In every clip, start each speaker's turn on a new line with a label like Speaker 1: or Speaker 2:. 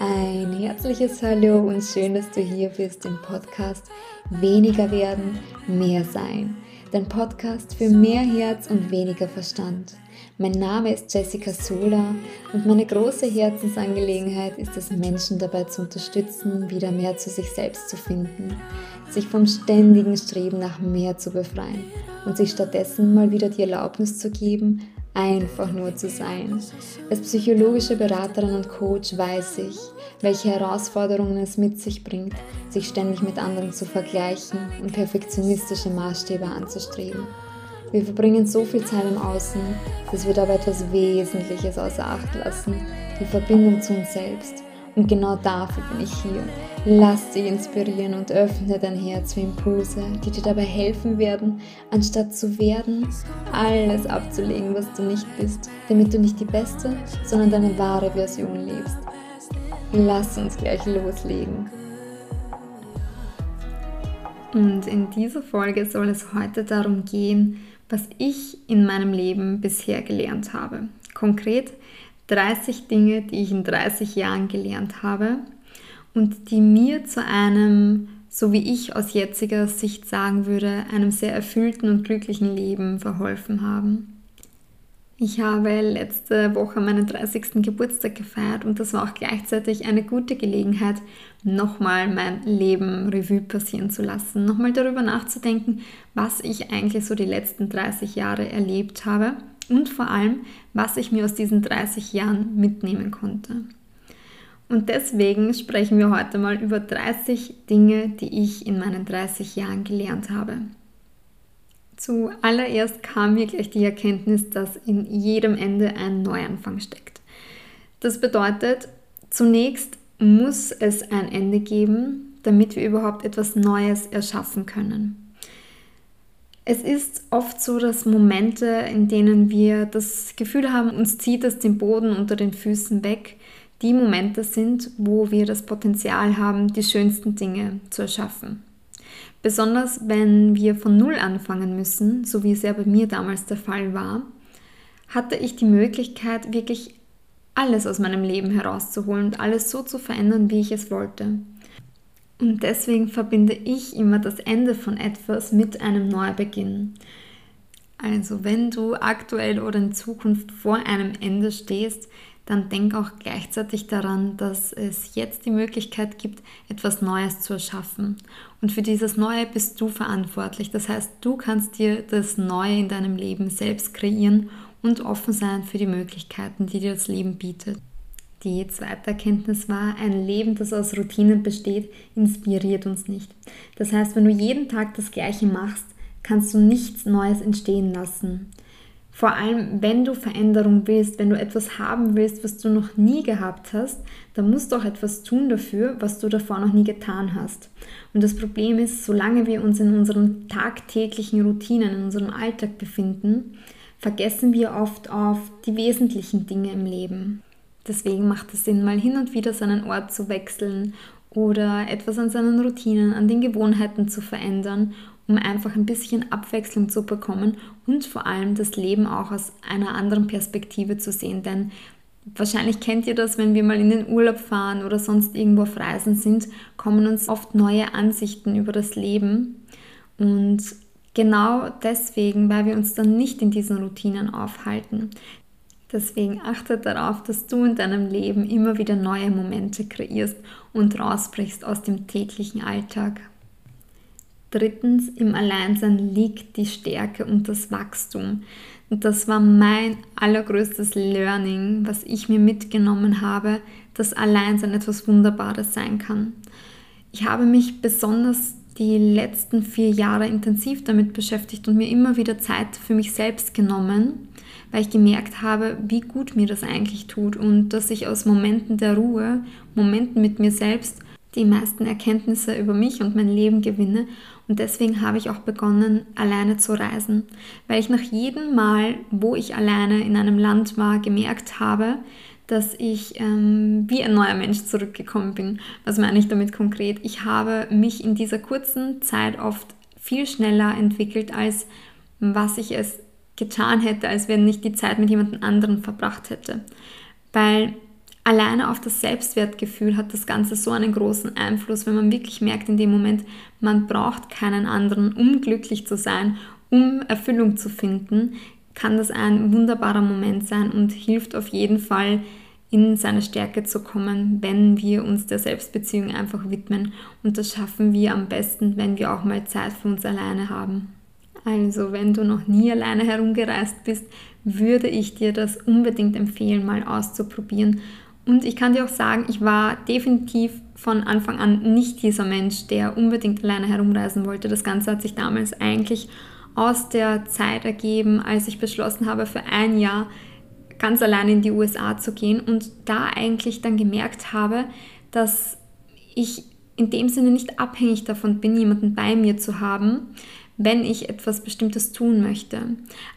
Speaker 1: Ein herzliches Hallo und schön, dass du hier bist im Podcast Weniger werden, mehr sein. Dein Podcast für mehr Herz und weniger Verstand. Mein Name ist Jessica Sola und meine große Herzensangelegenheit ist es, Menschen dabei zu unterstützen, wieder mehr zu sich selbst zu finden, sich vom ständigen Streben nach mehr zu befreien und sich stattdessen mal wieder die Erlaubnis zu geben, einfach nur zu sein. Als psychologische Beraterin und Coach weiß ich, welche Herausforderungen es mit sich bringt, sich ständig mit anderen zu vergleichen und perfektionistische Maßstäbe anzustreben. Wir verbringen so viel Zeit im Außen, dass wir dabei etwas Wesentliches außer Acht lassen, die Verbindung zu uns selbst. Und genau dafür bin ich hier. Lass dich inspirieren und öffne dein Herz für Impulse, die dir dabei helfen werden, anstatt zu werden, alles abzulegen, was du nicht bist, damit du nicht die beste, sondern deine wahre Version lebst. Lass uns gleich loslegen. Und in dieser Folge soll es heute darum gehen, was ich in meinem Leben bisher gelernt habe. Konkret 30 Dinge, die ich in 30 Jahren gelernt habe und die mir zu einem, so wie ich aus jetziger Sicht sagen würde, einem sehr erfüllten und glücklichen Leben verholfen haben. Ich habe letzte Woche meinen 30. Geburtstag gefeiert und das war auch gleichzeitig eine gute Gelegenheit, nochmal mein Leben Revue passieren zu lassen, nochmal darüber nachzudenken, was ich eigentlich so die letzten 30 Jahre erlebt habe und vor allem, was ich mir aus diesen 30 Jahren mitnehmen konnte. Und deswegen sprechen wir heute mal über 30 Dinge, die ich in meinen 30 Jahren gelernt habe. Zuallererst kam mir gleich die Erkenntnis, dass in jedem Ende ein Neuanfang steckt. Das bedeutet, zunächst muss es ein Ende geben, damit wir überhaupt etwas Neues erschaffen können. Es ist oft so, dass Momente, in denen wir das Gefühl haben, uns zieht es den Boden unter den Füßen weg, die Momente sind, wo wir das Potenzial haben, die schönsten Dinge zu erschaffen. Besonders wenn wir von Null anfangen müssen, so wie es ja bei mir damals der Fall war, hatte ich die Möglichkeit, wirklich alles aus meinem Leben herauszuholen und alles so zu verändern, wie ich es wollte. Und deswegen verbinde ich immer das Ende von etwas mit einem Neubeginn. Also wenn du aktuell oder in Zukunft vor einem Ende stehst, dann denk auch gleichzeitig daran, dass es jetzt die Möglichkeit gibt, etwas Neues zu erschaffen. Und für dieses Neue bist du verantwortlich. Das heißt, du kannst dir das Neue in deinem Leben selbst kreieren und offen sein für die Möglichkeiten, die dir das Leben bietet. Die zweite Erkenntnis war, ein Leben, das aus Routinen besteht, inspiriert uns nicht. Das heißt, wenn du jeden Tag das Gleiche machst, kannst du nichts Neues entstehen lassen. Vor allem, wenn du Veränderung willst, wenn du etwas haben willst, was du noch nie gehabt hast, dann musst du auch etwas tun dafür, was du davor noch nie getan hast. Und das Problem ist, solange wir uns in unseren tagtäglichen Routinen, in unserem Alltag befinden, vergessen wir oft auf die wesentlichen Dinge im Leben. Deswegen macht es Sinn, mal hin und wieder seinen Ort zu wechseln oder etwas an seinen Routinen, an den Gewohnheiten zu verändern um einfach ein bisschen Abwechslung zu bekommen und vor allem das Leben auch aus einer anderen Perspektive zu sehen. Denn wahrscheinlich kennt ihr das, wenn wir mal in den Urlaub fahren oder sonst irgendwo auf Reisen sind, kommen uns oft neue Ansichten über das Leben. Und genau deswegen, weil wir uns dann nicht in diesen Routinen aufhalten. Deswegen achte darauf, dass du in deinem Leben immer wieder neue Momente kreierst und rausbrichst aus dem täglichen Alltag. Drittens, im Alleinsein liegt die Stärke und das Wachstum. Und das war mein allergrößtes Learning, was ich mir mitgenommen habe, dass Alleinsein etwas Wunderbares sein kann. Ich habe mich besonders die letzten vier Jahre intensiv damit beschäftigt und mir immer wieder Zeit für mich selbst genommen, weil ich gemerkt habe, wie gut mir das eigentlich tut und dass ich aus Momenten der Ruhe, Momenten mit mir selbst die meisten Erkenntnisse über mich und mein Leben gewinne. Und deswegen habe ich auch begonnen, alleine zu reisen, weil ich nach jedem Mal, wo ich alleine in einem Land war, gemerkt habe, dass ich ähm, wie ein neuer Mensch zurückgekommen bin. Was meine ich damit konkret? Ich habe mich in dieser kurzen Zeit oft viel schneller entwickelt, als was ich es getan hätte, als wenn ich die Zeit mit jemand anderem verbracht hätte. weil alleine auf das Selbstwertgefühl hat das Ganze so einen großen Einfluss, wenn man wirklich merkt in dem Moment, man braucht keinen anderen, um glücklich zu sein, um Erfüllung zu finden, kann das ein wunderbarer Moment sein und hilft auf jeden Fall in seine Stärke zu kommen, wenn wir uns der Selbstbeziehung einfach widmen. Und das schaffen wir am besten, wenn wir auch mal Zeit für uns alleine haben. Also, wenn du noch nie alleine herumgereist bist, würde ich dir das unbedingt empfehlen, mal auszuprobieren. Und ich kann dir auch sagen, ich war definitiv von Anfang an nicht dieser Mensch, der unbedingt alleine herumreisen wollte. Das Ganze hat sich damals eigentlich aus der Zeit ergeben, als ich beschlossen habe, für ein Jahr ganz alleine in die USA zu gehen und da eigentlich dann gemerkt habe, dass ich in dem Sinne nicht abhängig davon bin, jemanden bei mir zu haben, wenn ich etwas Bestimmtes tun möchte.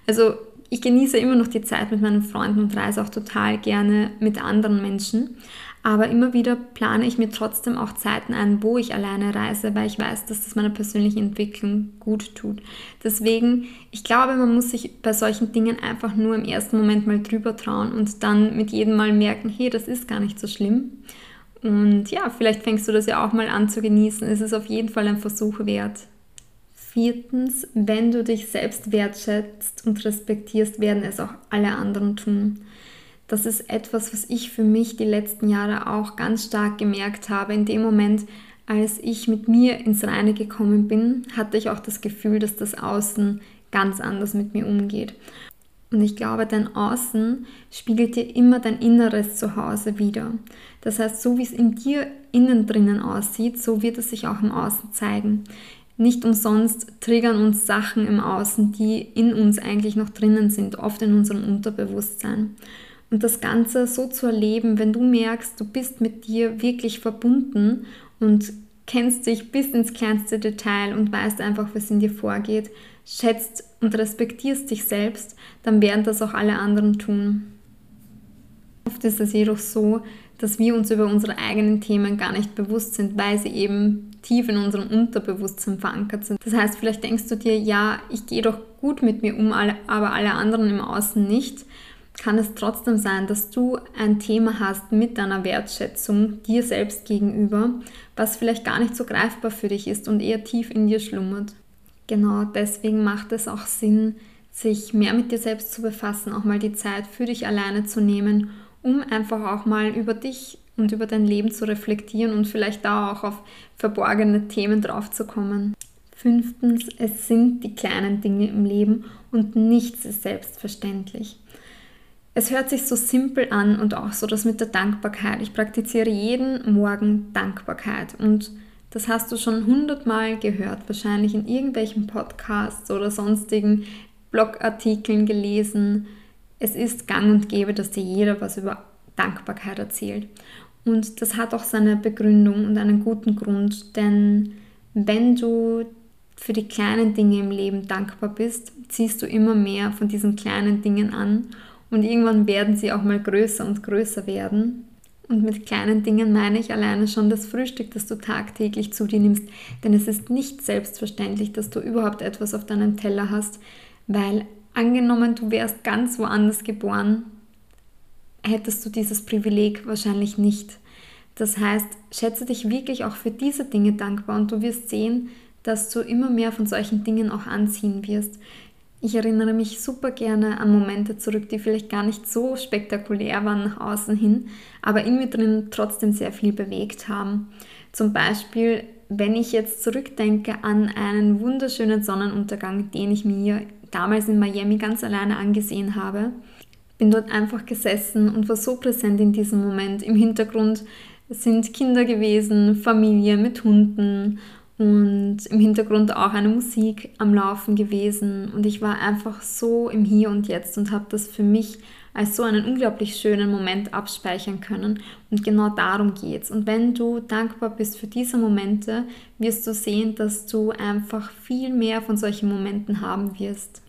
Speaker 1: Also ich genieße immer noch die Zeit mit meinen Freunden und reise auch total gerne mit anderen Menschen. Aber immer wieder plane ich mir trotzdem auch Zeiten ein, wo ich alleine reise, weil ich weiß, dass das meiner persönlichen Entwicklung gut tut. Deswegen, ich glaube, man muss sich bei solchen Dingen einfach nur im ersten Moment mal drüber trauen und dann mit jedem Mal merken, hey, das ist gar nicht so schlimm. Und ja, vielleicht fängst du das ja auch mal an zu genießen. Es ist auf jeden Fall ein Versuch wert. Viertens, wenn du dich selbst wertschätzt und respektierst, werden es auch alle anderen tun. Das ist etwas, was ich für mich die letzten Jahre auch ganz stark gemerkt habe. In dem Moment, als ich mit mir ins Reine gekommen bin, hatte ich auch das Gefühl, dass das Außen ganz anders mit mir umgeht. Und ich glaube, dein Außen spiegelt dir immer dein inneres Zuhause wieder. Das heißt, so wie es in dir innen drinnen aussieht, so wird es sich auch im Außen zeigen. Nicht umsonst triggern uns Sachen im Außen, die in uns eigentlich noch drinnen sind, oft in unserem Unterbewusstsein. Und das Ganze so zu erleben, wenn du merkst, du bist mit dir wirklich verbunden und kennst dich bis ins kleinste Detail und weißt einfach, was in dir vorgeht, schätzt und respektierst dich selbst, dann werden das auch alle anderen tun. Oft ist es jedoch so, dass wir uns über unsere eigenen Themen gar nicht bewusst sind, weil sie eben tief in unserem Unterbewusstsein verankert sind. Das heißt, vielleicht denkst du dir, ja, ich gehe doch gut mit mir um, aber alle anderen im Außen nicht. Kann es trotzdem sein, dass du ein Thema hast mit deiner Wertschätzung dir selbst gegenüber, was vielleicht gar nicht so greifbar für dich ist und eher tief in dir schlummert. Genau deswegen macht es auch Sinn, sich mehr mit dir selbst zu befassen, auch mal die Zeit für dich alleine zu nehmen, um einfach auch mal über dich und über dein Leben zu reflektieren und vielleicht da auch auf verborgene Themen draufzukommen. Fünftens, es sind die kleinen Dinge im Leben und nichts ist selbstverständlich. Es hört sich so simpel an und auch so das mit der Dankbarkeit. Ich praktiziere jeden Morgen Dankbarkeit und das hast du schon hundertmal gehört, wahrscheinlich in irgendwelchen Podcasts oder sonstigen Blogartikeln gelesen. Es ist gang und gäbe, dass dir jeder was über Dankbarkeit erzählt. Und das hat auch seine Begründung und einen guten Grund, denn wenn du für die kleinen Dinge im Leben dankbar bist, ziehst du immer mehr von diesen kleinen Dingen an und irgendwann werden sie auch mal größer und größer werden. Und mit kleinen Dingen meine ich alleine schon das Frühstück, das du tagtäglich zu dir nimmst. Denn es ist nicht selbstverständlich, dass du überhaupt etwas auf deinem Teller hast, weil angenommen, du wärst ganz woanders geboren, hättest du dieses Privileg wahrscheinlich nicht. Das heißt, schätze dich wirklich auch für diese Dinge dankbar und du wirst sehen, dass du immer mehr von solchen Dingen auch anziehen wirst. Ich erinnere mich super gerne an Momente zurück, die vielleicht gar nicht so spektakulär waren nach außen hin, aber in mir drin trotzdem sehr viel bewegt haben. Zum Beispiel, wenn ich jetzt zurückdenke an einen wunderschönen Sonnenuntergang, den ich mir damals in Miami ganz alleine angesehen habe, bin dort einfach gesessen und war so präsent in diesem Moment. Im Hintergrund sind Kinder gewesen, Familie mit Hunden und im Hintergrund auch eine Musik am Laufen gewesen. Und ich war einfach so im Hier und Jetzt und habe das für mich als so einen unglaublich schönen Moment abspeichern können. Und genau darum geht's. Und wenn du dankbar bist für diese Momente, wirst du sehen, dass du einfach viel mehr von solchen Momenten haben wirst.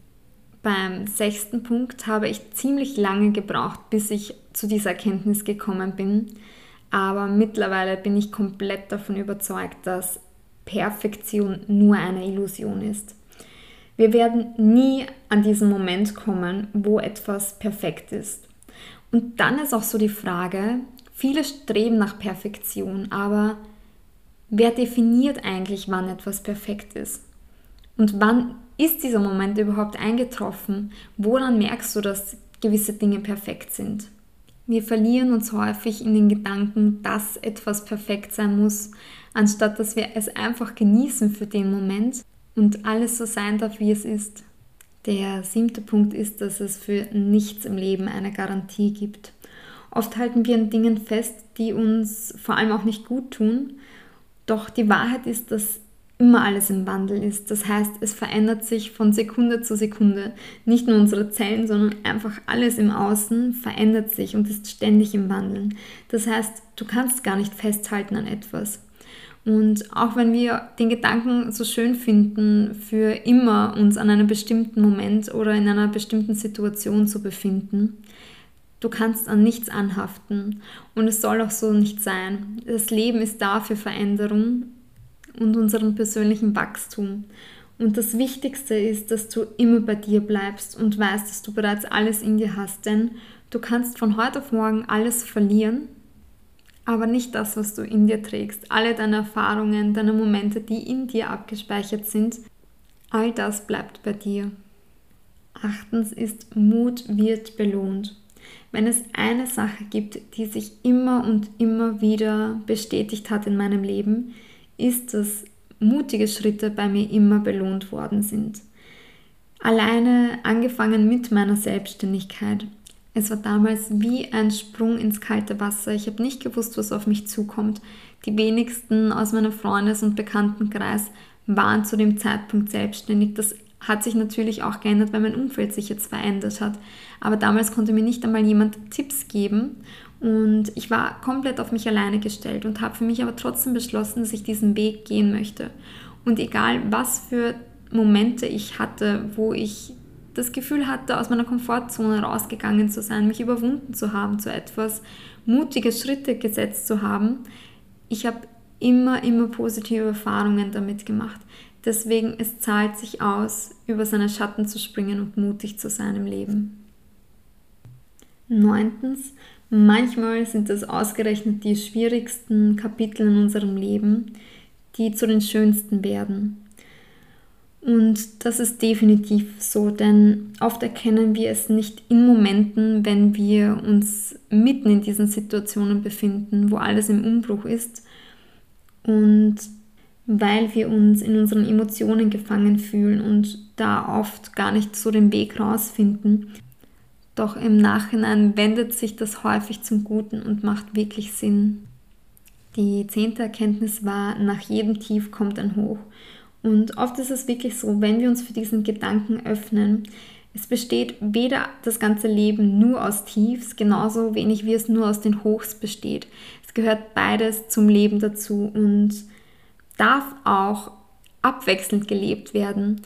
Speaker 1: Beim sechsten Punkt habe ich ziemlich lange gebraucht, bis ich zu dieser Erkenntnis gekommen bin. Aber mittlerweile bin ich komplett davon überzeugt, dass Perfektion nur eine Illusion ist. Wir werden nie an diesen Moment kommen, wo etwas perfekt ist. Und dann ist auch so die Frage, viele streben nach Perfektion, aber wer definiert eigentlich, wann etwas perfekt ist? Und wann ist dieser Moment überhaupt eingetroffen? Woran merkst du, dass gewisse Dinge perfekt sind? Wir verlieren uns häufig in den Gedanken, dass etwas perfekt sein muss, anstatt dass wir es einfach genießen für den Moment und alles so sein darf, wie es ist. Der siebte Punkt ist, dass es für nichts im Leben eine Garantie gibt. Oft halten wir an Dingen fest, die uns vor allem auch nicht gut tun. Doch die Wahrheit ist, dass immer alles im Wandel ist. Das heißt, es verändert sich von Sekunde zu Sekunde. Nicht nur unsere Zellen, sondern einfach alles im Außen verändert sich und ist ständig im Wandeln. Das heißt, du kannst gar nicht festhalten an etwas. Und auch wenn wir den Gedanken so schön finden, für immer uns an einem bestimmten Moment oder in einer bestimmten Situation zu befinden, du kannst an nichts anhaften. Und es soll auch so nicht sein. Das Leben ist da für Veränderung und unseren persönlichen Wachstum. Und das Wichtigste ist, dass du immer bei dir bleibst und weißt, dass du bereits alles in dir hast, denn du kannst von heute auf morgen alles verlieren aber nicht das, was du in dir trägst. Alle deine Erfahrungen, deine Momente, die in dir abgespeichert sind, all das bleibt bei dir. Achtens ist, Mut wird belohnt. Wenn es eine Sache gibt, die sich immer und immer wieder bestätigt hat in meinem Leben, ist, dass mutige Schritte bei mir immer belohnt worden sind. Alleine angefangen mit meiner Selbstständigkeit. Es war damals wie ein Sprung ins kalte Wasser. Ich habe nicht gewusst, was auf mich zukommt. Die wenigsten aus meinem Freundes- und Bekanntenkreis waren zu dem Zeitpunkt selbstständig. Das hat sich natürlich auch geändert, weil mein Umfeld sich jetzt verändert hat. Aber damals konnte mir nicht einmal jemand Tipps geben und ich war komplett auf mich alleine gestellt und habe für mich aber trotzdem beschlossen, dass ich diesen Weg gehen möchte. Und egal, was für Momente ich hatte, wo ich das Gefühl hatte, aus meiner Komfortzone rausgegangen zu sein, mich überwunden zu haben zu etwas, mutige Schritte gesetzt zu haben. Ich habe immer, immer positive Erfahrungen damit gemacht. Deswegen, es zahlt sich aus, über seine Schatten zu springen und mutig zu sein im Leben. Neuntens, manchmal sind es ausgerechnet die schwierigsten Kapitel in unserem Leben, die zu den schönsten werden. Und das ist definitiv so, denn oft erkennen wir es nicht in Momenten, wenn wir uns mitten in diesen Situationen befinden, wo alles im Umbruch ist. Und weil wir uns in unseren Emotionen gefangen fühlen und da oft gar nicht so den Weg rausfinden. Doch im Nachhinein wendet sich das häufig zum Guten und macht wirklich Sinn. Die zehnte Erkenntnis war, nach jedem Tief kommt ein Hoch. Und oft ist es wirklich so, wenn wir uns für diesen Gedanken öffnen, es besteht weder das ganze Leben nur aus Tiefs, genauso wenig wie es nur aus den Hochs besteht. Es gehört beides zum Leben dazu und darf auch abwechselnd gelebt werden.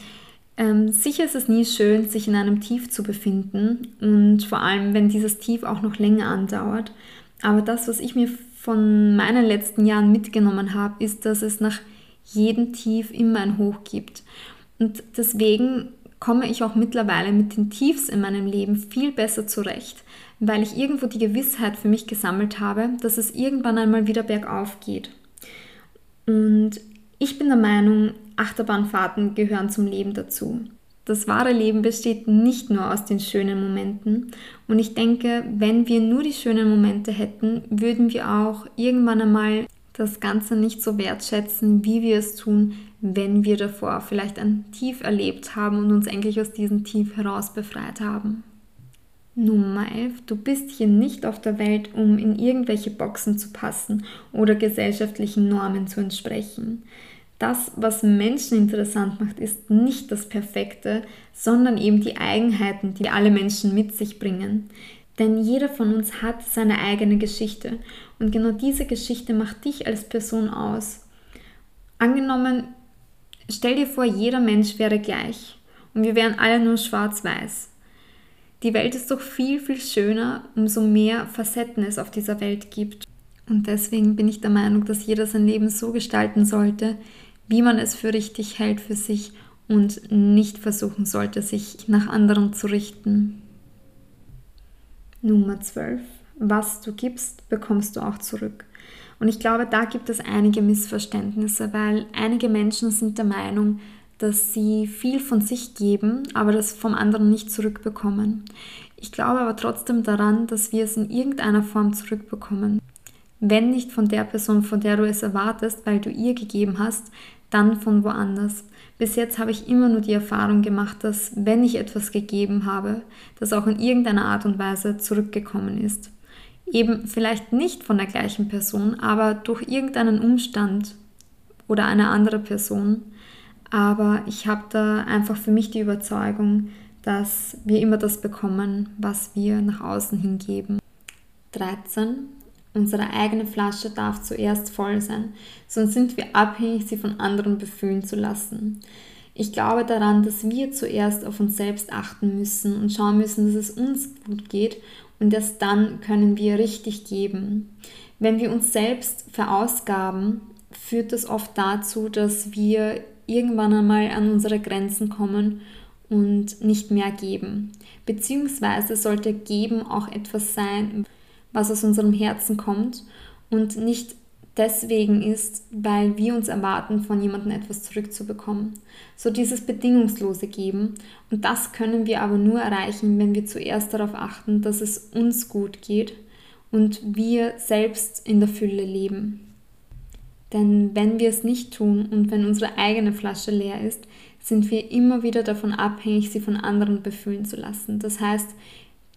Speaker 1: Ähm, sicher ist es nie schön, sich in einem Tief zu befinden und vor allem, wenn dieses Tief auch noch länger andauert. Aber das, was ich mir von meinen letzten Jahren mitgenommen habe, ist, dass es nach jedem Tief immer ein Hoch gibt. Und deswegen komme ich auch mittlerweile mit den Tiefs in meinem Leben viel besser zurecht, weil ich irgendwo die Gewissheit für mich gesammelt habe, dass es irgendwann einmal wieder bergauf geht. Und ich bin der Meinung, Achterbahnfahrten gehören zum Leben dazu. Das wahre Leben besteht nicht nur aus den schönen Momenten. Und ich denke, wenn wir nur die schönen Momente hätten, würden wir auch irgendwann einmal das Ganze nicht so wertschätzen, wie wir es tun, wenn wir davor vielleicht ein Tief erlebt haben und uns endlich aus diesem Tief heraus befreit haben. Nummer 11. Du bist hier nicht auf der Welt, um in irgendwelche Boxen zu passen oder gesellschaftlichen Normen zu entsprechen. Das, was Menschen interessant macht, ist nicht das Perfekte, sondern eben die Eigenheiten, die alle Menschen mit sich bringen. Denn jeder von uns hat seine eigene Geschichte und genau diese Geschichte macht dich als Person aus. Angenommen, stell dir vor, jeder Mensch wäre gleich und wir wären alle nur schwarz-weiß. Die Welt ist doch viel, viel schöner, umso mehr Facetten es auf dieser Welt gibt. Und deswegen bin ich der Meinung, dass jeder sein Leben so gestalten sollte, wie man es für richtig hält für sich und nicht versuchen sollte, sich nach anderen zu richten. Nummer 12. Was du gibst, bekommst du auch zurück. Und ich glaube, da gibt es einige Missverständnisse, weil einige Menschen sind der Meinung, dass sie viel von sich geben, aber das vom anderen nicht zurückbekommen. Ich glaube aber trotzdem daran, dass wir es in irgendeiner Form zurückbekommen. Wenn nicht von der Person, von der du es erwartest, weil du ihr gegeben hast, dann von woanders. Bis jetzt habe ich immer nur die Erfahrung gemacht, dass wenn ich etwas gegeben habe, das auch in irgendeiner Art und Weise zurückgekommen ist. Eben vielleicht nicht von der gleichen Person, aber durch irgendeinen Umstand oder eine andere Person. Aber ich habe da einfach für mich die Überzeugung, dass wir immer das bekommen, was wir nach außen hingeben. 13. Unsere eigene Flasche darf zuerst voll sein, sonst sind wir abhängig, sie von anderen befüllen zu lassen. Ich glaube daran, dass wir zuerst auf uns selbst achten müssen und schauen müssen, dass es uns gut geht und erst dann können wir richtig geben. Wenn wir uns selbst verausgaben, führt das oft dazu, dass wir irgendwann einmal an unsere Grenzen kommen und nicht mehr geben. Beziehungsweise sollte geben auch etwas sein, was aus unserem Herzen kommt und nicht deswegen ist, weil wir uns erwarten, von jemandem etwas zurückzubekommen. So dieses bedingungslose Geben. Und das können wir aber nur erreichen, wenn wir zuerst darauf achten, dass es uns gut geht und wir selbst in der Fülle leben. Denn wenn wir es nicht tun und wenn unsere eigene Flasche leer ist, sind wir immer wieder davon abhängig, sie von anderen befüllen zu lassen. Das heißt,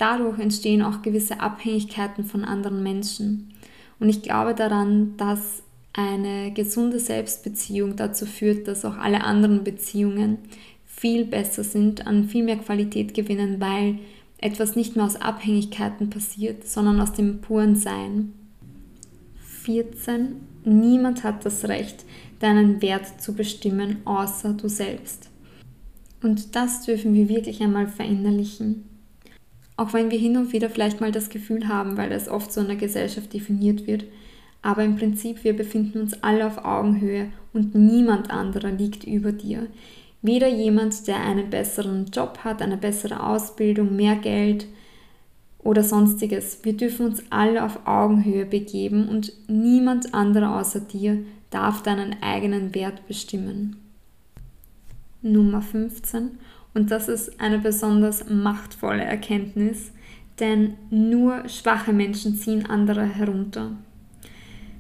Speaker 1: dadurch entstehen auch gewisse Abhängigkeiten von anderen Menschen. Und ich glaube daran, dass eine gesunde Selbstbeziehung dazu führt, dass auch alle anderen Beziehungen viel besser sind, an viel mehr Qualität gewinnen, weil etwas nicht mehr aus Abhängigkeiten passiert, sondern aus dem puren Sein. 14. Niemand hat das Recht, deinen Wert zu bestimmen, außer du selbst. Und das dürfen wir wirklich einmal verinnerlichen. Auch wenn wir hin und wieder vielleicht mal das Gefühl haben, weil es oft so in der Gesellschaft definiert wird, aber im Prinzip wir befinden uns alle auf Augenhöhe und niemand anderer liegt über dir. Weder jemand, der einen besseren Job hat, eine bessere Ausbildung, mehr Geld oder sonstiges. Wir dürfen uns alle auf Augenhöhe begeben und niemand anderer außer dir darf deinen eigenen Wert bestimmen. Nummer 15 und das ist eine besonders machtvolle Erkenntnis, denn nur schwache Menschen ziehen andere herunter.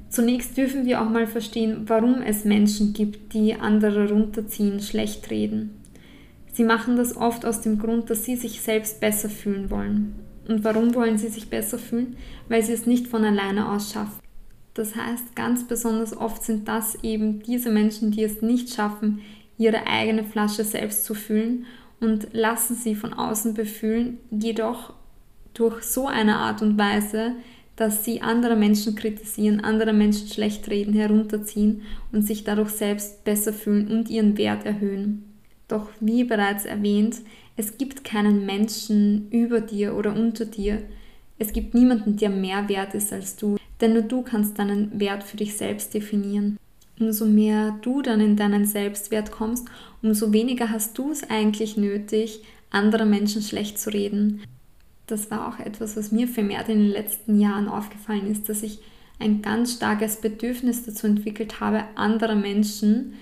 Speaker 1: Zunächst dürfen wir auch mal verstehen, warum es Menschen gibt, die andere runterziehen, schlecht reden. Sie machen das oft aus dem Grund, dass sie sich selbst besser fühlen wollen. Und warum wollen sie sich besser fühlen? Weil sie es nicht von alleine aus schaffen. Das heißt, ganz besonders oft sind das eben diese Menschen, die es nicht schaffen, ihre eigene Flasche selbst zu füllen und lassen sie von außen befüllen, jedoch durch so eine Art und Weise, dass sie andere Menschen kritisieren, andere Menschen schlecht reden, herunterziehen und sich dadurch selbst besser fühlen und ihren Wert erhöhen. Doch wie bereits erwähnt, es gibt keinen Menschen über dir oder unter dir. Es gibt niemanden, der mehr wert ist als du, denn nur du kannst deinen Wert für dich selbst definieren umso mehr du dann in deinen Selbstwert kommst, umso weniger hast du es eigentlich nötig, andere Menschen schlecht zu reden. Das war auch etwas, was mir vermehrt in den letzten Jahren aufgefallen ist, dass ich ein ganz starkes Bedürfnis dazu entwickelt habe, andere Menschen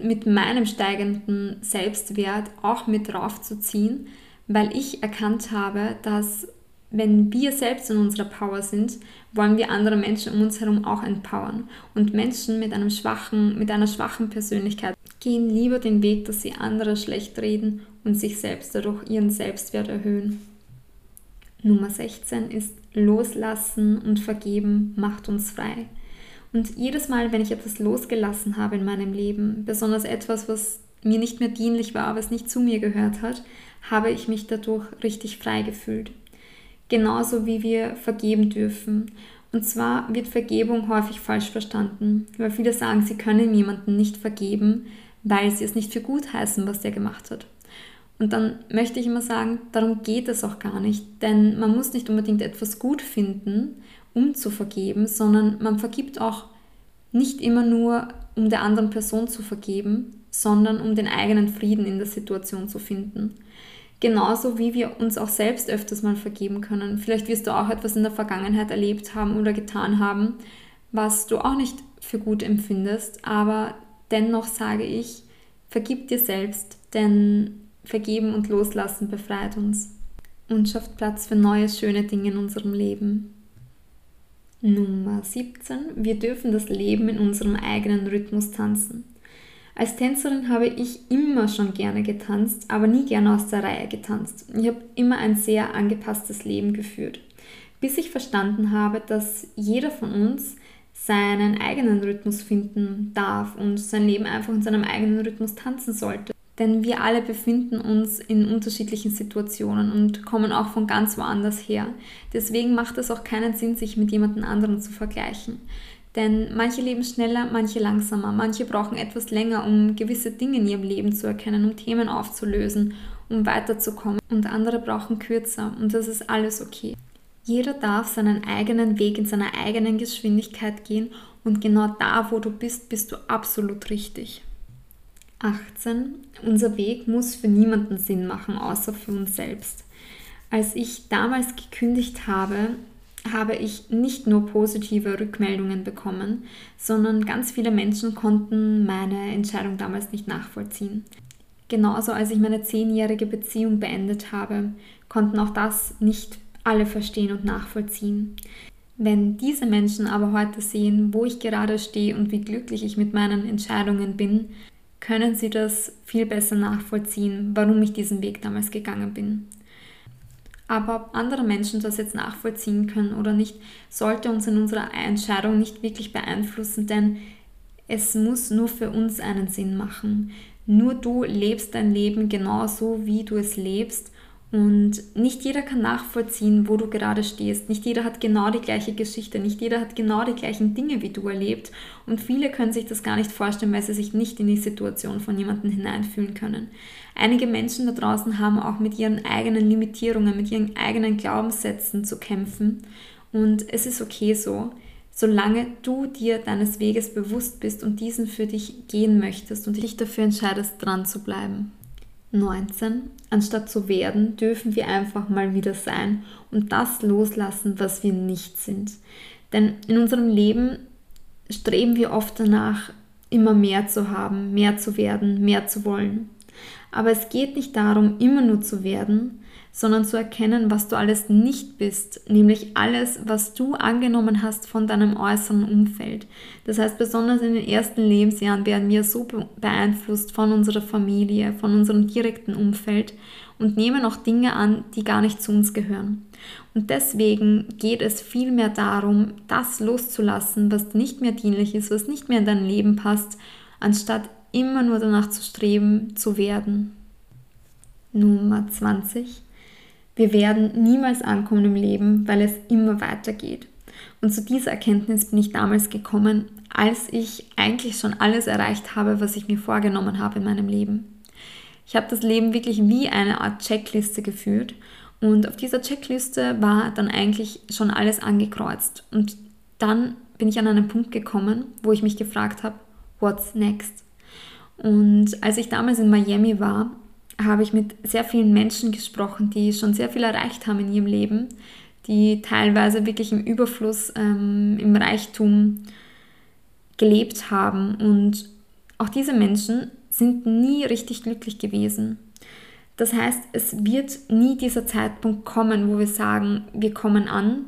Speaker 1: mit meinem steigenden Selbstwert auch mit draufzuziehen, weil ich erkannt habe, dass wenn wir selbst in unserer Power sind, wollen wir andere Menschen um uns herum auch empowern. Und Menschen mit, einem schwachen, mit einer schwachen Persönlichkeit gehen lieber den Weg, dass sie andere schlecht reden und sich selbst dadurch ihren Selbstwert erhöhen. Nummer 16 ist Loslassen und Vergeben macht uns frei. Und jedes Mal, wenn ich etwas losgelassen habe in meinem Leben, besonders etwas, was mir nicht mehr dienlich war, was nicht zu mir gehört hat, habe ich mich dadurch richtig frei gefühlt genauso wie wir vergeben dürfen. Und zwar wird Vergebung häufig falsch verstanden, weil viele sagen, sie können jemanden nicht vergeben, weil sie es nicht für gut heißen, was der gemacht hat. Und dann möchte ich immer sagen, darum geht es auch gar nicht, denn man muss nicht unbedingt etwas gut finden, um zu vergeben, sondern man vergibt auch nicht immer nur, um der anderen Person zu vergeben, sondern um den eigenen Frieden in der Situation zu finden. Genauso wie wir uns auch selbst öfters mal vergeben können. Vielleicht wirst du auch etwas in der Vergangenheit erlebt haben oder getan haben, was du auch nicht für gut empfindest. Aber dennoch sage ich, vergib dir selbst, denn vergeben und loslassen befreit uns und schafft Platz für neue schöne Dinge in unserem Leben. Nummer 17. Wir dürfen das Leben in unserem eigenen Rhythmus tanzen. Als Tänzerin habe ich immer schon gerne getanzt, aber nie gerne aus der Reihe getanzt. Ich habe immer ein sehr angepasstes Leben geführt, bis ich verstanden habe, dass jeder von uns seinen eigenen Rhythmus finden darf und sein Leben einfach in seinem eigenen Rhythmus tanzen sollte. Denn wir alle befinden uns in unterschiedlichen Situationen und kommen auch von ganz woanders her. Deswegen macht es auch keinen Sinn, sich mit jemand anderen zu vergleichen. Denn manche leben schneller, manche langsamer, manche brauchen etwas länger, um gewisse Dinge in ihrem Leben zu erkennen, um Themen aufzulösen, um weiterzukommen. Und andere brauchen kürzer und das ist alles okay. Jeder darf seinen eigenen Weg in seiner eigenen Geschwindigkeit gehen und genau da, wo du bist, bist du absolut richtig. 18. Unser Weg muss für niemanden Sinn machen, außer für uns selbst. Als ich damals gekündigt habe, habe ich nicht nur positive Rückmeldungen bekommen, sondern ganz viele Menschen konnten meine Entscheidung damals nicht nachvollziehen. Genauso als ich meine zehnjährige Beziehung beendet habe, konnten auch das nicht alle verstehen und nachvollziehen. Wenn diese Menschen aber heute sehen, wo ich gerade stehe und wie glücklich ich mit meinen Entscheidungen bin, können sie das viel besser nachvollziehen, warum ich diesen Weg damals gegangen bin. Aber ob andere Menschen das jetzt nachvollziehen können oder nicht, sollte uns in unserer Entscheidung nicht wirklich beeinflussen, denn es muss nur für uns einen Sinn machen. Nur du lebst dein Leben genauso, wie du es lebst und nicht jeder kann nachvollziehen, wo du gerade stehst. Nicht jeder hat genau die gleiche Geschichte. Nicht jeder hat genau die gleichen Dinge wie du erlebt. Und viele können sich das gar nicht vorstellen, weil sie sich nicht in die Situation von jemandem hineinfühlen können. Einige Menschen da draußen haben auch mit ihren eigenen Limitierungen, mit ihren eigenen Glaubenssätzen zu kämpfen. Und es ist okay so, solange du dir deines Weges bewusst bist und diesen für dich gehen möchtest und dich dafür entscheidest, dran zu bleiben. 19. Anstatt zu werden, dürfen wir einfach mal wieder sein und das loslassen, was wir nicht sind. Denn in unserem Leben streben wir oft danach, immer mehr zu haben, mehr zu werden, mehr zu wollen. Aber es geht nicht darum, immer nur zu werden, sondern zu erkennen, was du alles nicht bist, nämlich alles, was du angenommen hast von deinem äußeren Umfeld. Das heißt, besonders in den ersten Lebensjahren werden wir so beeinflusst von unserer Familie, von unserem direkten Umfeld und nehmen auch Dinge an, die gar nicht zu uns gehören. Und deswegen geht es vielmehr darum, das loszulassen, was nicht mehr dienlich ist, was nicht mehr in dein Leben passt, anstatt immer nur danach zu streben, zu werden. Nummer 20. Wir werden niemals ankommen im Leben, weil es immer weitergeht. Und zu dieser Erkenntnis bin ich damals gekommen, als ich eigentlich schon alles erreicht habe, was ich mir vorgenommen habe in meinem Leben. Ich habe das Leben wirklich wie eine Art Checkliste geführt und auf dieser Checkliste war dann eigentlich schon alles angekreuzt. Und dann bin ich an einen Punkt gekommen, wo ich mich gefragt habe, what's next? Und als ich damals in Miami war, habe ich mit sehr vielen Menschen gesprochen, die schon sehr viel erreicht haben in ihrem Leben, die teilweise wirklich im Überfluss, ähm, im Reichtum gelebt haben. Und auch diese Menschen sind nie richtig glücklich gewesen. Das heißt, es wird nie dieser Zeitpunkt kommen, wo wir sagen, wir kommen an.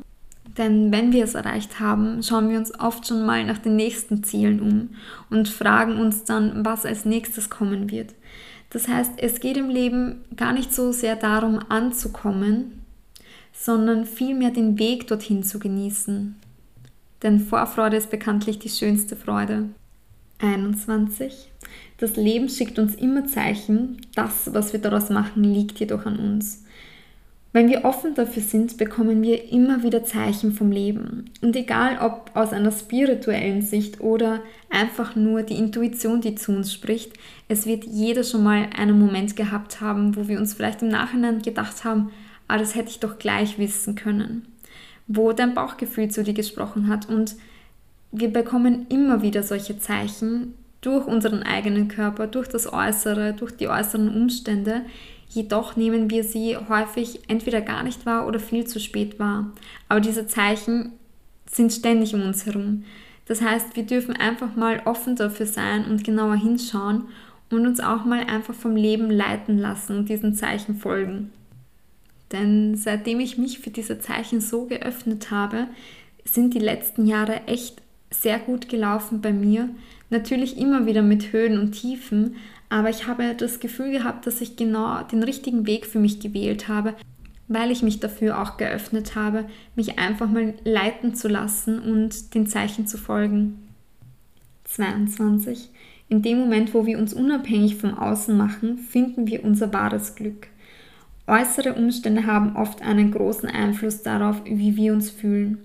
Speaker 1: Denn wenn wir es erreicht haben, schauen wir uns oft schon mal nach den nächsten Zielen um und fragen uns dann, was als nächstes kommen wird. Das heißt, es geht im Leben gar nicht so sehr darum anzukommen, sondern vielmehr den Weg dorthin zu genießen. Denn Vorfreude ist bekanntlich die schönste Freude. 21. Das Leben schickt uns immer Zeichen, das, was wir daraus machen, liegt jedoch an uns. Wenn wir offen dafür sind, bekommen wir immer wieder Zeichen vom Leben. Und egal ob aus einer spirituellen Sicht oder einfach nur die Intuition, die zu uns spricht, es wird jeder schon mal einen Moment gehabt haben, wo wir uns vielleicht im Nachhinein gedacht haben, ah, das hätte ich doch gleich wissen können. Wo dein Bauchgefühl zu dir gesprochen hat. Und wir bekommen immer wieder solche Zeichen durch unseren eigenen Körper, durch das Äußere, durch die äußeren Umstände, jedoch nehmen wir sie häufig entweder gar nicht wahr oder viel zu spät wahr. Aber diese Zeichen sind ständig um uns herum. Das heißt, wir dürfen einfach mal offen dafür sein und genauer hinschauen und uns auch mal einfach vom Leben leiten lassen und diesen Zeichen folgen. Denn seitdem ich mich für diese Zeichen so geöffnet habe, sind die letzten Jahre echt sehr gut gelaufen bei mir. Natürlich immer wieder mit Höhen und Tiefen, aber ich habe das Gefühl gehabt, dass ich genau den richtigen Weg für mich gewählt habe, weil ich mich dafür auch geöffnet habe, mich einfach mal leiten zu lassen und den Zeichen zu folgen. 22. In dem Moment, wo wir uns unabhängig vom Außen machen, finden wir unser wahres Glück. Äußere Umstände haben oft einen großen Einfluss darauf, wie wir uns fühlen.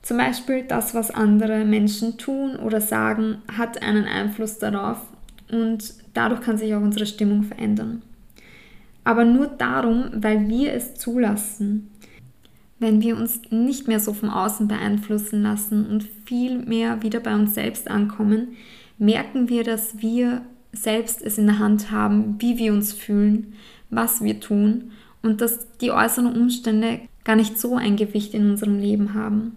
Speaker 1: Zum Beispiel das, was andere Menschen tun oder sagen, hat einen Einfluss darauf und dadurch kann sich auch unsere Stimmung verändern. Aber nur darum, weil wir es zulassen. Wenn wir uns nicht mehr so vom Außen beeinflussen lassen und viel mehr wieder bei uns selbst ankommen, merken wir, dass wir selbst es in der Hand haben, wie wir uns fühlen, was wir tun und dass die äußeren Umstände gar nicht so ein Gewicht in unserem Leben haben.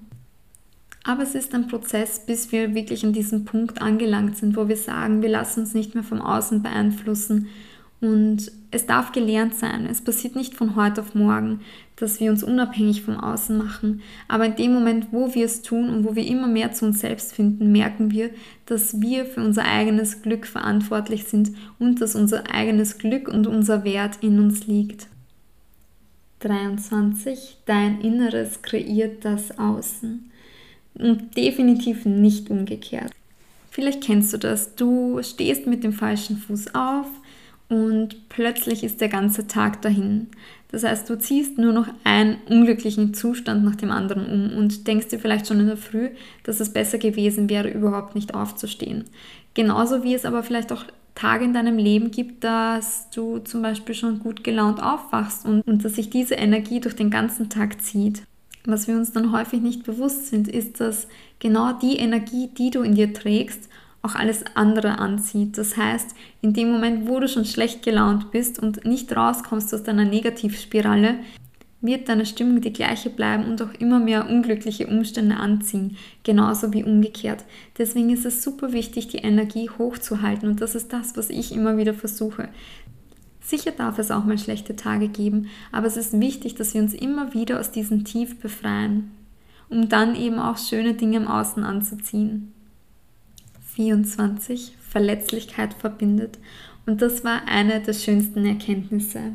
Speaker 1: Aber es ist ein Prozess, bis wir wirklich an diesem Punkt angelangt sind, wo wir sagen, wir lassen uns nicht mehr vom Außen beeinflussen und es darf gelernt sein. Es passiert nicht von heute auf morgen, dass wir uns unabhängig vom Außen machen. Aber in dem Moment, wo wir es tun und wo wir immer mehr zu uns selbst finden, merken wir, dass wir für unser eigenes Glück verantwortlich sind und dass unser eigenes Glück und unser Wert in uns liegt. 23. Dein Inneres kreiert das Außen und definitiv nicht umgekehrt. Vielleicht kennst du das. Du stehst mit dem falschen Fuß auf und plötzlich ist der ganze Tag dahin. Das heißt, du ziehst nur noch einen unglücklichen Zustand nach dem anderen um und denkst dir vielleicht schon in der Früh, dass es besser gewesen wäre, überhaupt nicht aufzustehen. Genauso wie es aber vielleicht auch Tage in deinem Leben gibt, dass du zum Beispiel schon gut gelaunt aufwachst und, und dass sich diese Energie durch den ganzen Tag zieht. Was wir uns dann häufig nicht bewusst sind, ist, dass genau die Energie, die du in dir trägst, auch alles andere anzieht. Das heißt, in dem Moment, wo du schon schlecht gelaunt bist und nicht rauskommst aus deiner Negativspirale, wird deine Stimmung die gleiche bleiben und auch immer mehr unglückliche Umstände anziehen, genauso wie umgekehrt. Deswegen ist es super wichtig, die Energie hochzuhalten und das ist das, was ich immer wieder versuche. Sicher darf es auch mal schlechte Tage geben, aber es ist wichtig, dass wir uns immer wieder aus diesem Tief befreien, um dann eben auch schöne Dinge im Außen anzuziehen. 24. Verletzlichkeit verbindet. Und das war eine der schönsten Erkenntnisse.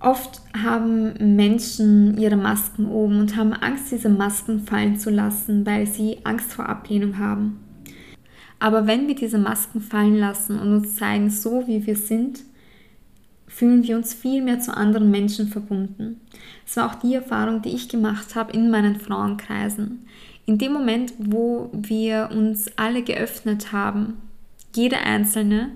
Speaker 1: Oft haben Menschen ihre Masken oben und haben Angst, diese Masken fallen zu lassen, weil sie Angst vor Ablehnung haben. Aber wenn wir diese Masken fallen lassen und uns zeigen, so wie wir sind, fühlen wir uns viel mehr zu anderen Menschen verbunden. Es war auch die Erfahrung, die ich gemacht habe in meinen Frauenkreisen. In dem Moment, wo wir uns alle geöffnet haben, jeder Einzelne,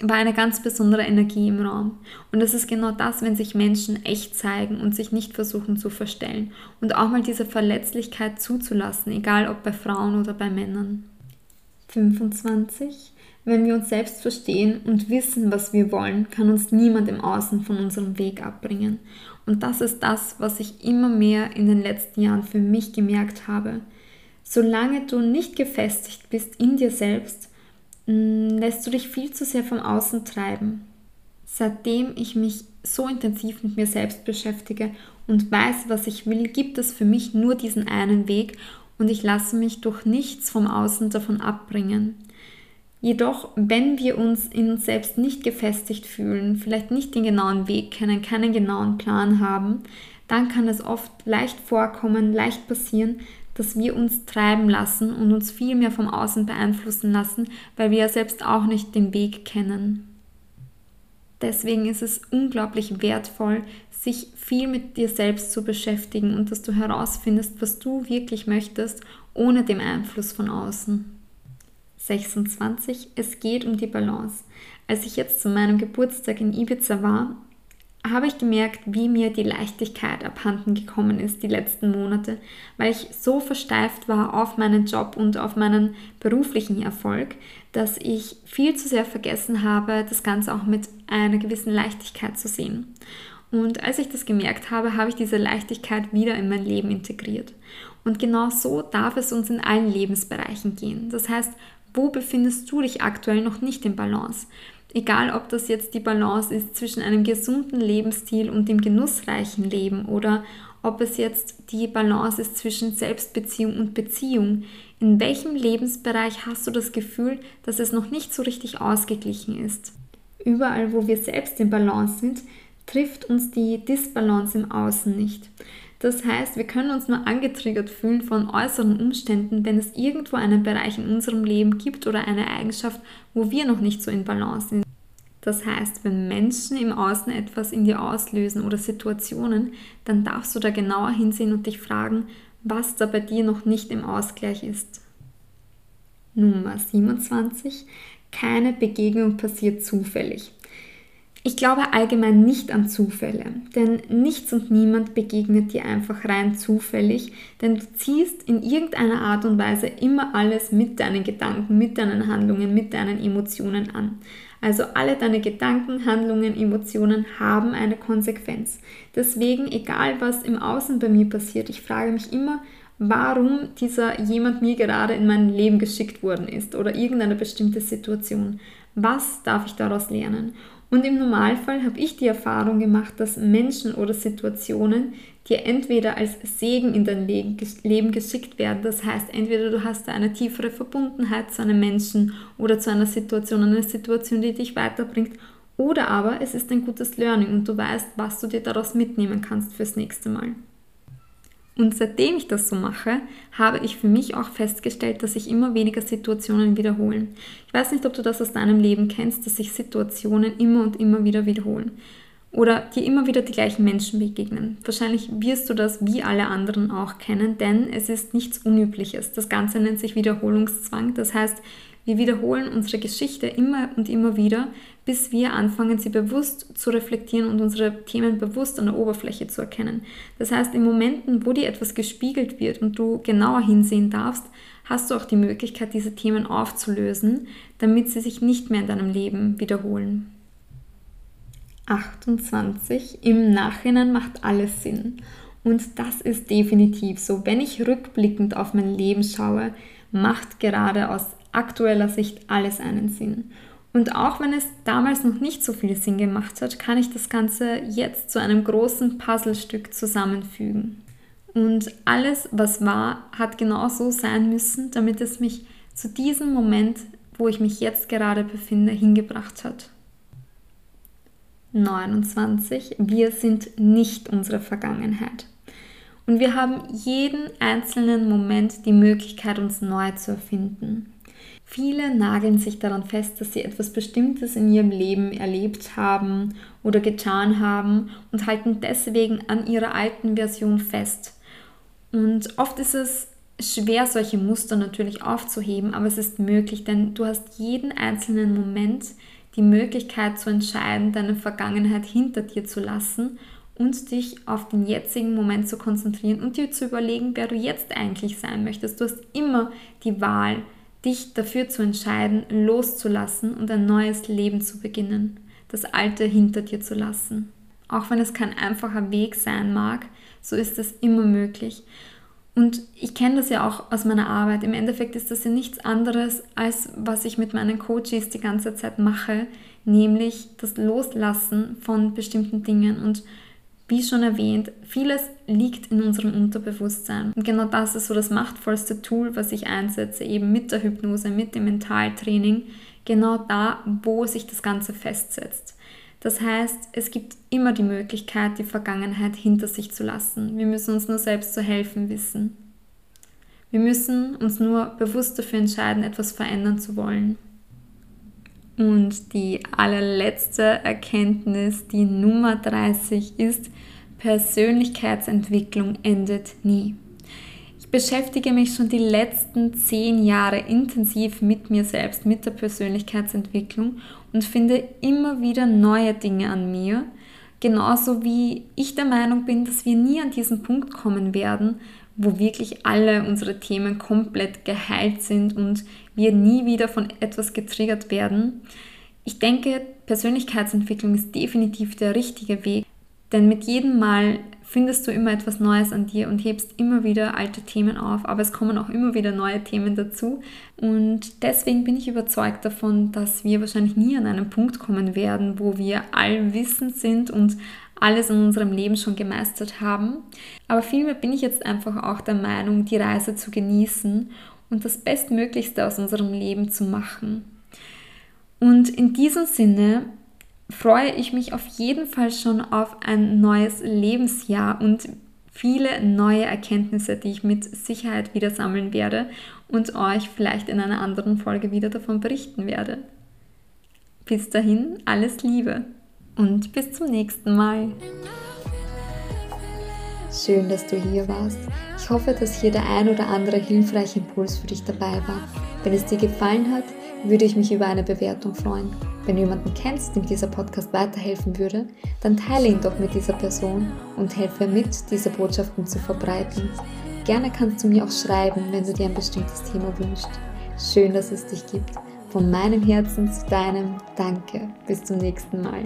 Speaker 1: war eine ganz besondere Energie im Raum. Und es ist genau das, wenn sich Menschen echt zeigen und sich nicht versuchen zu verstellen. Und auch mal diese Verletzlichkeit zuzulassen, egal ob bei Frauen oder bei Männern. 25. Wenn wir uns selbst verstehen und wissen, was wir wollen, kann uns niemand im Außen von unserem Weg abbringen. Und das ist das, was ich immer mehr in den letzten Jahren für mich gemerkt habe. Solange du nicht gefestigt bist in dir selbst, mm, lässt du dich viel zu sehr vom Außen treiben. Seitdem ich mich so intensiv mit mir selbst beschäftige und weiß, was ich will, gibt es für mich nur diesen einen Weg und ich lasse mich durch nichts vom Außen davon abbringen. Jedoch, wenn wir uns in uns selbst nicht gefestigt fühlen, vielleicht nicht den genauen Weg kennen, keinen genauen Plan haben, dann kann es oft leicht vorkommen, leicht passieren, dass wir uns treiben lassen und uns viel mehr vom Außen beeinflussen lassen, weil wir ja selbst auch nicht den Weg kennen. Deswegen ist es unglaublich wertvoll, sich viel mit dir selbst zu beschäftigen und dass du herausfindest, was du wirklich möchtest, ohne dem Einfluss von außen. 26. Es geht um die Balance. Als ich jetzt zu meinem Geburtstag in Ibiza war, habe ich gemerkt, wie mir die Leichtigkeit abhanden gekommen ist die letzten Monate, weil ich so versteift war auf meinen Job und auf meinen beruflichen Erfolg, dass ich viel zu sehr vergessen habe, das Ganze auch mit einer gewissen Leichtigkeit zu sehen. Und als ich das gemerkt habe, habe ich diese Leichtigkeit wieder in mein Leben integriert. Und genau so darf es uns in allen Lebensbereichen gehen. Das heißt, wo befindest du dich aktuell noch nicht in Balance? Egal, ob das jetzt die Balance ist zwischen einem gesunden Lebensstil und dem genussreichen Leben oder ob es jetzt die Balance ist zwischen Selbstbeziehung und Beziehung. In welchem Lebensbereich hast du das Gefühl, dass es noch nicht so richtig ausgeglichen ist? Überall, wo wir selbst in Balance sind, trifft uns die Disbalance im Außen nicht. Das heißt, wir können uns nur angetriggert fühlen von äußeren Umständen, wenn es irgendwo einen Bereich in unserem Leben gibt oder eine Eigenschaft, wo wir noch nicht so in Balance sind. Das heißt, wenn Menschen im Außen etwas in dir auslösen oder Situationen, dann darfst du da genauer hinsehen und dich fragen, was da bei dir noch nicht im Ausgleich ist. Nummer 27. Keine Begegnung passiert zufällig. Ich glaube allgemein nicht an Zufälle, denn nichts und niemand begegnet dir einfach rein zufällig, denn du ziehst in irgendeiner Art und Weise immer alles mit deinen Gedanken, mit deinen Handlungen, mit deinen Emotionen an. Also alle deine Gedanken, Handlungen, Emotionen haben eine Konsequenz. Deswegen, egal was im Außen bei mir passiert, ich frage mich immer, warum dieser jemand mir gerade in mein Leben geschickt worden ist oder irgendeine bestimmte Situation. Was darf ich daraus lernen? Und im Normalfall habe ich die Erfahrung gemacht, dass Menschen oder Situationen dir entweder als Segen in dein Leben geschickt werden. Das heißt, entweder du hast eine tiefere Verbundenheit zu einem Menschen oder zu einer Situation, eine Situation, die dich weiterbringt. Oder aber es ist ein gutes Learning und du weißt, was du dir daraus mitnehmen kannst fürs nächste Mal. Und seitdem ich das so mache, habe ich für mich auch festgestellt, dass sich immer weniger Situationen wiederholen. Ich weiß nicht, ob du das aus deinem Leben kennst, dass sich Situationen immer und immer wieder wiederholen. Oder dir immer wieder die gleichen Menschen begegnen. Wahrscheinlich wirst du das wie alle anderen auch kennen, denn es ist nichts Unübliches. Das Ganze nennt sich Wiederholungszwang. Das heißt, wir wiederholen unsere Geschichte immer und immer wieder, bis wir anfangen, sie bewusst zu reflektieren und unsere Themen bewusst an der Oberfläche zu erkennen. Das heißt, in Momenten, wo dir etwas gespiegelt wird und du genauer hinsehen darfst, hast du auch die Möglichkeit, diese Themen aufzulösen, damit sie sich nicht mehr in deinem Leben wiederholen. 28. Im Nachhinein macht alles Sinn. Und das ist definitiv so. Wenn ich rückblickend auf mein Leben schaue, macht gerade aus aktueller Sicht alles einen Sinn. Und auch wenn es damals noch nicht so viel Sinn gemacht hat, kann ich das Ganze jetzt zu einem großen Puzzlestück zusammenfügen. Und alles, was war, hat genau so sein müssen, damit es mich zu diesem Moment, wo ich mich jetzt gerade befinde, hingebracht hat. 29. Wir sind nicht unsere Vergangenheit. Und wir haben jeden einzelnen Moment die Möglichkeit, uns neu zu erfinden. Viele nageln sich daran fest, dass sie etwas Bestimmtes in ihrem Leben erlebt haben oder getan haben und halten deswegen an ihrer alten Version fest. Und oft ist es schwer, solche Muster natürlich aufzuheben, aber es ist möglich, denn du hast jeden einzelnen Moment die Möglichkeit zu entscheiden, deine Vergangenheit hinter dir zu lassen und dich auf den jetzigen Moment zu konzentrieren und dir zu überlegen, wer du jetzt eigentlich sein möchtest. Du hast immer die Wahl, dich dafür zu entscheiden, loszulassen und ein neues Leben zu beginnen, das Alte hinter dir zu lassen. Auch wenn es kein einfacher Weg sein mag, so ist es immer möglich. Und ich kenne das ja auch aus meiner Arbeit. Im Endeffekt ist das ja nichts anderes, als was ich mit meinen Coaches die ganze Zeit mache, nämlich das Loslassen von bestimmten Dingen. Und wie schon erwähnt, vieles liegt in unserem Unterbewusstsein. Und genau das ist so das machtvollste Tool, was ich einsetze, eben mit der Hypnose, mit dem Mentaltraining, genau da, wo sich das Ganze festsetzt. Das heißt, es gibt immer die Möglichkeit, die Vergangenheit hinter sich zu lassen. Wir müssen uns nur selbst zu helfen wissen. Wir müssen uns nur bewusst dafür entscheiden, etwas verändern zu wollen. Und die allerletzte Erkenntnis, die Nummer 30 ist, Persönlichkeitsentwicklung endet nie. Ich beschäftige mich schon die letzten zehn Jahre intensiv mit mir selbst, mit der Persönlichkeitsentwicklung und finde immer wieder neue Dinge an mir, Genauso wie ich der Meinung bin, dass wir nie an diesen Punkt kommen werden, wo wirklich alle unsere Themen komplett geheilt sind und wir nie wieder von etwas getriggert werden. Ich denke, Persönlichkeitsentwicklung ist definitiv der richtige Weg, denn mit jedem Mal findest du immer etwas Neues an dir und hebst immer wieder alte Themen auf, aber es kommen auch immer wieder neue Themen dazu. Und deswegen bin ich überzeugt davon, dass wir wahrscheinlich nie an einen Punkt kommen werden, wo wir allwissend sind und alles in unserem Leben schon gemeistert haben. Aber vielmehr bin ich jetzt einfach auch der Meinung, die Reise zu genießen und das Bestmöglichste aus unserem Leben zu machen. Und in diesem Sinne freue ich mich auf jeden Fall schon auf ein neues Lebensjahr und viele neue Erkenntnisse, die ich mit Sicherheit wieder sammeln werde und euch vielleicht in einer anderen Folge wieder davon berichten werde. Bis dahin, alles Liebe und bis zum nächsten Mal. Schön, dass du hier warst. Ich hoffe, dass hier der ein oder andere hilfreiche Impuls für dich dabei war. Wenn es dir gefallen hat, würde ich mich über eine Bewertung freuen. Wenn du jemanden kennst, dem dieser Podcast weiterhelfen würde, dann teile ihn doch mit dieser Person und helfe mit, diese Botschaften zu verbreiten. Gerne kannst du mir auch schreiben, wenn du dir ein bestimmtes Thema wünschst. Schön, dass es dich gibt. Von meinem Herzen zu deinem Danke. Bis zum nächsten Mal.